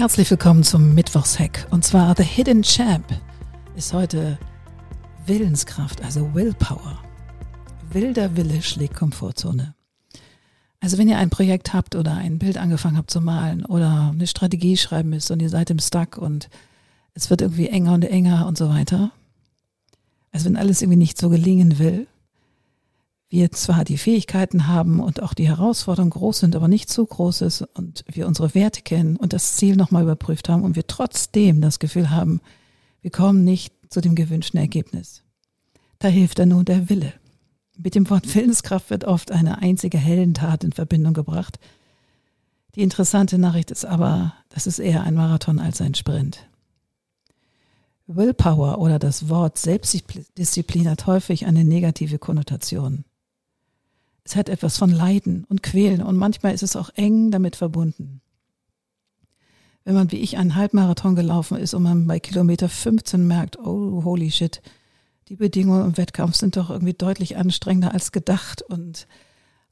Herzlich willkommen zum Mittwochshack. Und zwar The Hidden Champ ist heute Willenskraft, also Willpower. Wilder Wille schlägt Komfortzone. Also wenn ihr ein Projekt habt oder ein Bild angefangen habt zu malen oder eine Strategie schreiben müsst und ihr seid im Stuck und es wird irgendwie enger und enger und so weiter. Also wenn alles irgendwie nicht so gelingen will, wir zwar die Fähigkeiten haben und auch die Herausforderungen groß sind, aber nicht zu groß ist und wir unsere Werte kennen und das Ziel nochmal überprüft haben und wir trotzdem das Gefühl haben, wir kommen nicht zu dem gewünschten Ergebnis. Da hilft dann nur der Wille. Mit dem Wort Willenskraft wird oft eine einzige Heldentat in Verbindung gebracht. Die interessante Nachricht ist aber, das ist eher ein Marathon als ein Sprint. Willpower oder das Wort Selbstdisziplin hat häufig eine negative Konnotation. Es hat etwas von Leiden und Quälen und manchmal ist es auch eng damit verbunden. Wenn man wie ich einen Halbmarathon gelaufen ist und man bei Kilometer 15 merkt, oh holy shit, die Bedingungen im Wettkampf sind doch irgendwie deutlich anstrengender als gedacht und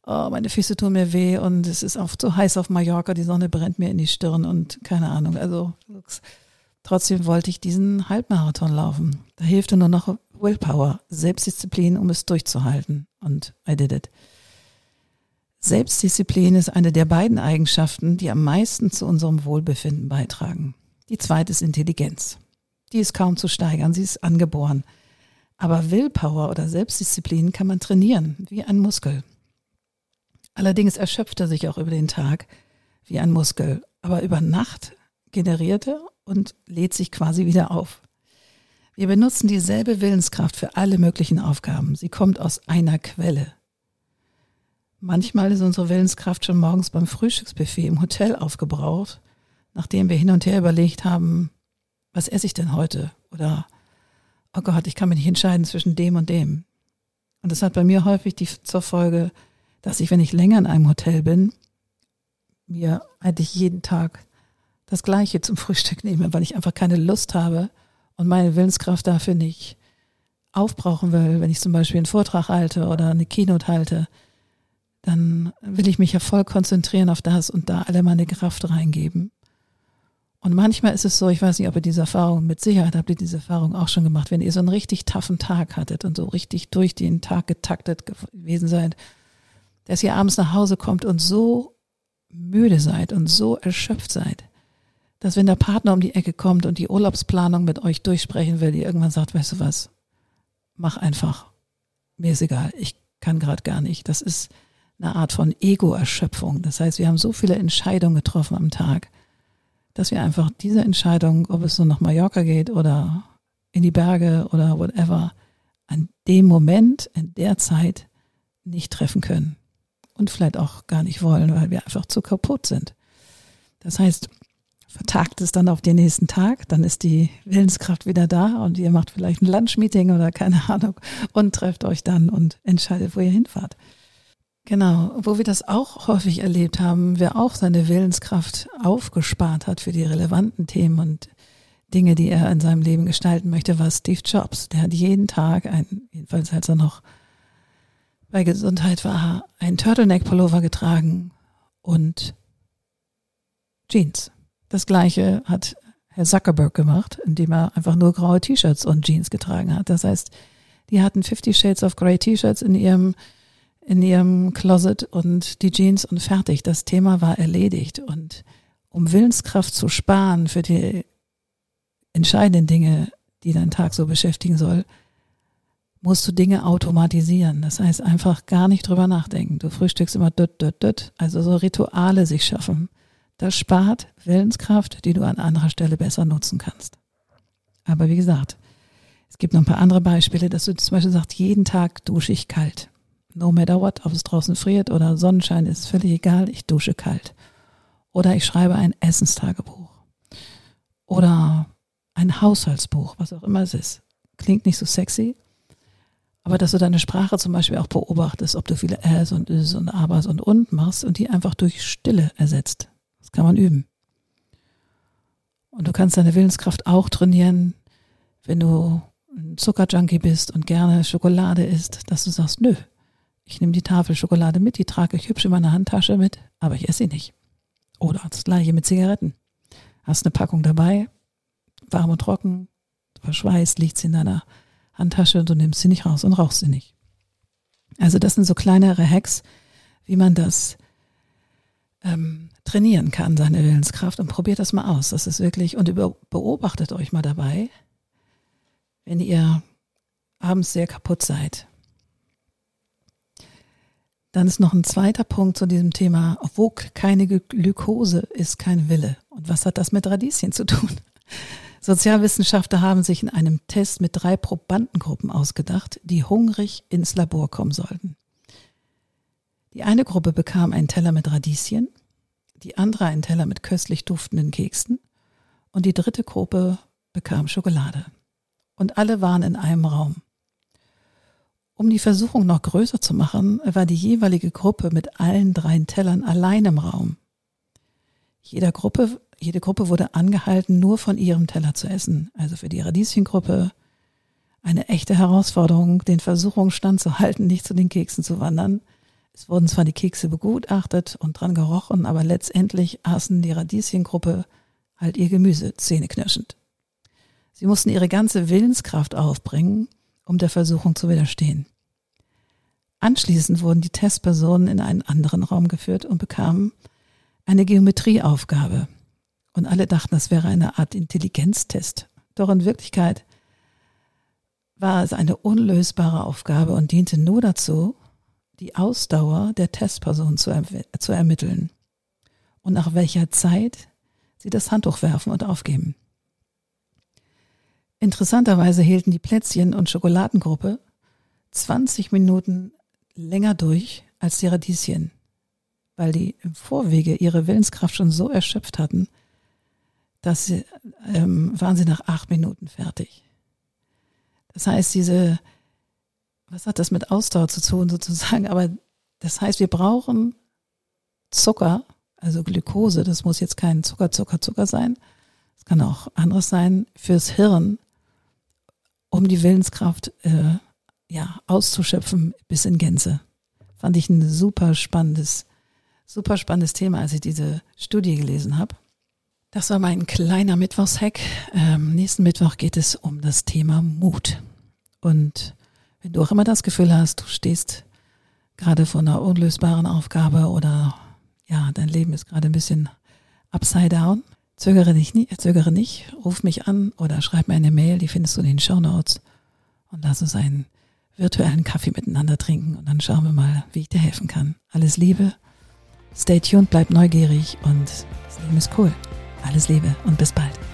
oh, meine Füße tun mir weh und es ist oft so heiß auf Mallorca, die Sonne brennt mir in die Stirn und keine Ahnung. Also trotzdem wollte ich diesen Halbmarathon laufen. Da hilfte nur noch Willpower, Selbstdisziplin, um es durchzuhalten. Und I did it. Selbstdisziplin ist eine der beiden Eigenschaften, die am meisten zu unserem Wohlbefinden beitragen. Die zweite ist Intelligenz. Die ist kaum zu steigern, sie ist angeboren. Aber Willpower oder Selbstdisziplin kann man trainieren, wie ein Muskel. Allerdings erschöpft er sich auch über den Tag wie ein Muskel, aber über Nacht generiert er und lädt sich quasi wieder auf. Wir benutzen dieselbe Willenskraft für alle möglichen Aufgaben. Sie kommt aus einer Quelle. Manchmal ist unsere Willenskraft schon morgens beim Frühstücksbuffet im Hotel aufgebraucht, nachdem wir hin und her überlegt haben, was esse ich denn heute? Oder, oh Gott, ich kann mich nicht entscheiden zwischen dem und dem. Und das hat bei mir häufig die, zur Folge, dass ich, wenn ich länger in einem Hotel bin, mir eigentlich jeden Tag das Gleiche zum Frühstück nehme, weil ich einfach keine Lust habe und meine Willenskraft dafür nicht aufbrauchen will, wenn ich zum Beispiel einen Vortrag halte oder eine Keynote halte dann will ich mich ja voll konzentrieren auf das und da alle meine Kraft reingeben. Und manchmal ist es so, ich weiß nicht, ob ihr diese Erfahrung, mit Sicherheit habt ihr diese Erfahrung auch schon gemacht, wenn ihr so einen richtig taffen Tag hattet und so richtig durch den Tag getaktet gewesen seid, dass ihr abends nach Hause kommt und so müde seid und so erschöpft seid, dass wenn der Partner um die Ecke kommt und die Urlaubsplanung mit euch durchsprechen will, ihr irgendwann sagt, weißt du was, mach einfach. Mir ist egal, ich kann gerade gar nicht. Das ist, eine Art von Ego-Erschöpfung. Das heißt, wir haben so viele Entscheidungen getroffen am Tag, dass wir einfach diese Entscheidung, ob es so nach Mallorca geht oder in die Berge oder whatever, an dem Moment, in der Zeit nicht treffen können. Und vielleicht auch gar nicht wollen, weil wir einfach zu kaputt sind. Das heißt, vertagt es dann auf den nächsten Tag, dann ist die Willenskraft wieder da und ihr macht vielleicht ein Lunchmeeting oder keine Ahnung und trefft euch dann und entscheidet, wo ihr hinfahrt. Genau, wo wir das auch häufig erlebt haben, wer auch seine Willenskraft aufgespart hat für die relevanten Themen und Dinge, die er in seinem Leben gestalten möchte, war Steve Jobs. Der hat jeden Tag, ein, jedenfalls als er noch bei Gesundheit war, einen Turtleneck-Pullover getragen und Jeans. Das gleiche hat Herr Zuckerberg gemacht, indem er einfach nur graue T-Shirts und Jeans getragen hat. Das heißt, die hatten 50 Shades of Grey T-Shirts in ihrem in ihrem Closet und die Jeans und fertig. Das Thema war erledigt. Und um Willenskraft zu sparen für die entscheidenden Dinge, die deinen Tag so beschäftigen soll, musst du Dinge automatisieren. Das heißt, einfach gar nicht drüber nachdenken. Du frühstückst immer dut, dut, dut. Also so Rituale sich schaffen. Das spart Willenskraft, die du an anderer Stelle besser nutzen kannst. Aber wie gesagt, es gibt noch ein paar andere Beispiele, dass du zum Beispiel sagst, jeden Tag dusche ich kalt no matter what, ob es draußen friert oder Sonnenschein ist völlig egal, ich dusche kalt. Oder ich schreibe ein Essenstagebuch. Oder ein Haushaltsbuch, was auch immer es ist. Klingt nicht so sexy, aber dass du deine Sprache zum Beispiel auch beobachtest, ob du viele Äs und Is und Abers und Und machst und die einfach durch Stille ersetzt. Das kann man üben. Und du kannst deine Willenskraft auch trainieren, wenn du ein Zuckerjunkie bist und gerne Schokolade isst, dass du sagst, nö, ich nehme die Tafel Schokolade mit, die trage ich hübsch in meiner Handtasche mit, aber ich esse sie nicht. Oder das gleiche mit Zigaretten. hast eine Packung dabei, warm und trocken, verschweißt, liegt sie in deiner Handtasche und du nimmst sie nicht raus und rauchst sie nicht. Also das sind so kleinere Hacks, wie man das ähm, trainieren kann, seine Willenskraft und probiert das mal aus. Das ist wirklich, und über, beobachtet euch mal dabei, wenn ihr abends sehr kaputt seid. Dann ist noch ein zweiter Punkt zu diesem Thema, wo keine Glukose ist kein Wille. Und was hat das mit Radieschen zu tun? Sozialwissenschaftler haben sich in einem Test mit drei Probandengruppen ausgedacht, die hungrig ins Labor kommen sollten. Die eine Gruppe bekam einen Teller mit Radieschen, die andere einen Teller mit köstlich duftenden Keksen und die dritte Gruppe bekam Schokolade. Und alle waren in einem Raum. Um die Versuchung noch größer zu machen, war die jeweilige Gruppe mit allen drei Tellern allein im Raum. Jeder Gruppe, jede Gruppe wurde angehalten, nur von ihrem Teller zu essen. Also für die Radieschengruppe eine echte Herausforderung, den Versuchungen standzuhalten, nicht zu den Keksen zu wandern. Es wurden zwar die Kekse begutachtet und dran gerochen, aber letztendlich aßen die Radieschengruppe halt ihr Gemüse zähneknirschend. Sie mussten ihre ganze Willenskraft aufbringen, um der Versuchung zu widerstehen. Anschließend wurden die Testpersonen in einen anderen Raum geführt und bekamen eine Geometrieaufgabe. Und alle dachten, das wäre eine Art Intelligenztest. Doch in Wirklichkeit war es eine unlösbare Aufgabe und diente nur dazu, die Ausdauer der Testperson zu, er zu ermitteln und nach welcher Zeit sie das Handtuch werfen und aufgeben. Interessanterweise hielten die Plätzchen- und Schokoladengruppe 20 Minuten länger durch als die Radieschen, weil die im Vorwege ihre Willenskraft schon so erschöpft hatten, dass sie, ähm, waren sie nach acht Minuten fertig. Das heißt, diese was hat das mit Ausdauer zu tun sozusagen? Aber das heißt, wir brauchen Zucker, also Glukose. Das muss jetzt kein Zucker, Zucker, Zucker sein. Es kann auch anderes sein fürs Hirn, um die Willenskraft äh, ja auszuschöpfen bis in Gänze. Fand ich ein super spannendes, super spannendes Thema, als ich diese Studie gelesen habe. Das war mein kleiner Mittwochshack. Ähm, nächsten Mittwoch geht es um das Thema Mut. Und wenn du auch immer das Gefühl hast, du stehst gerade vor einer unlösbaren Aufgabe oder ja, dein Leben ist gerade ein bisschen upside down, zögere nicht, zögere nicht, ruf mich an oder schreib mir eine Mail, die findest du in den Show Notes und lass uns einen virtuellen Kaffee miteinander trinken und dann schauen wir mal, wie ich dir helfen kann. Alles Liebe, stay tuned, bleib neugierig und das Leben ist cool. Alles Liebe und bis bald.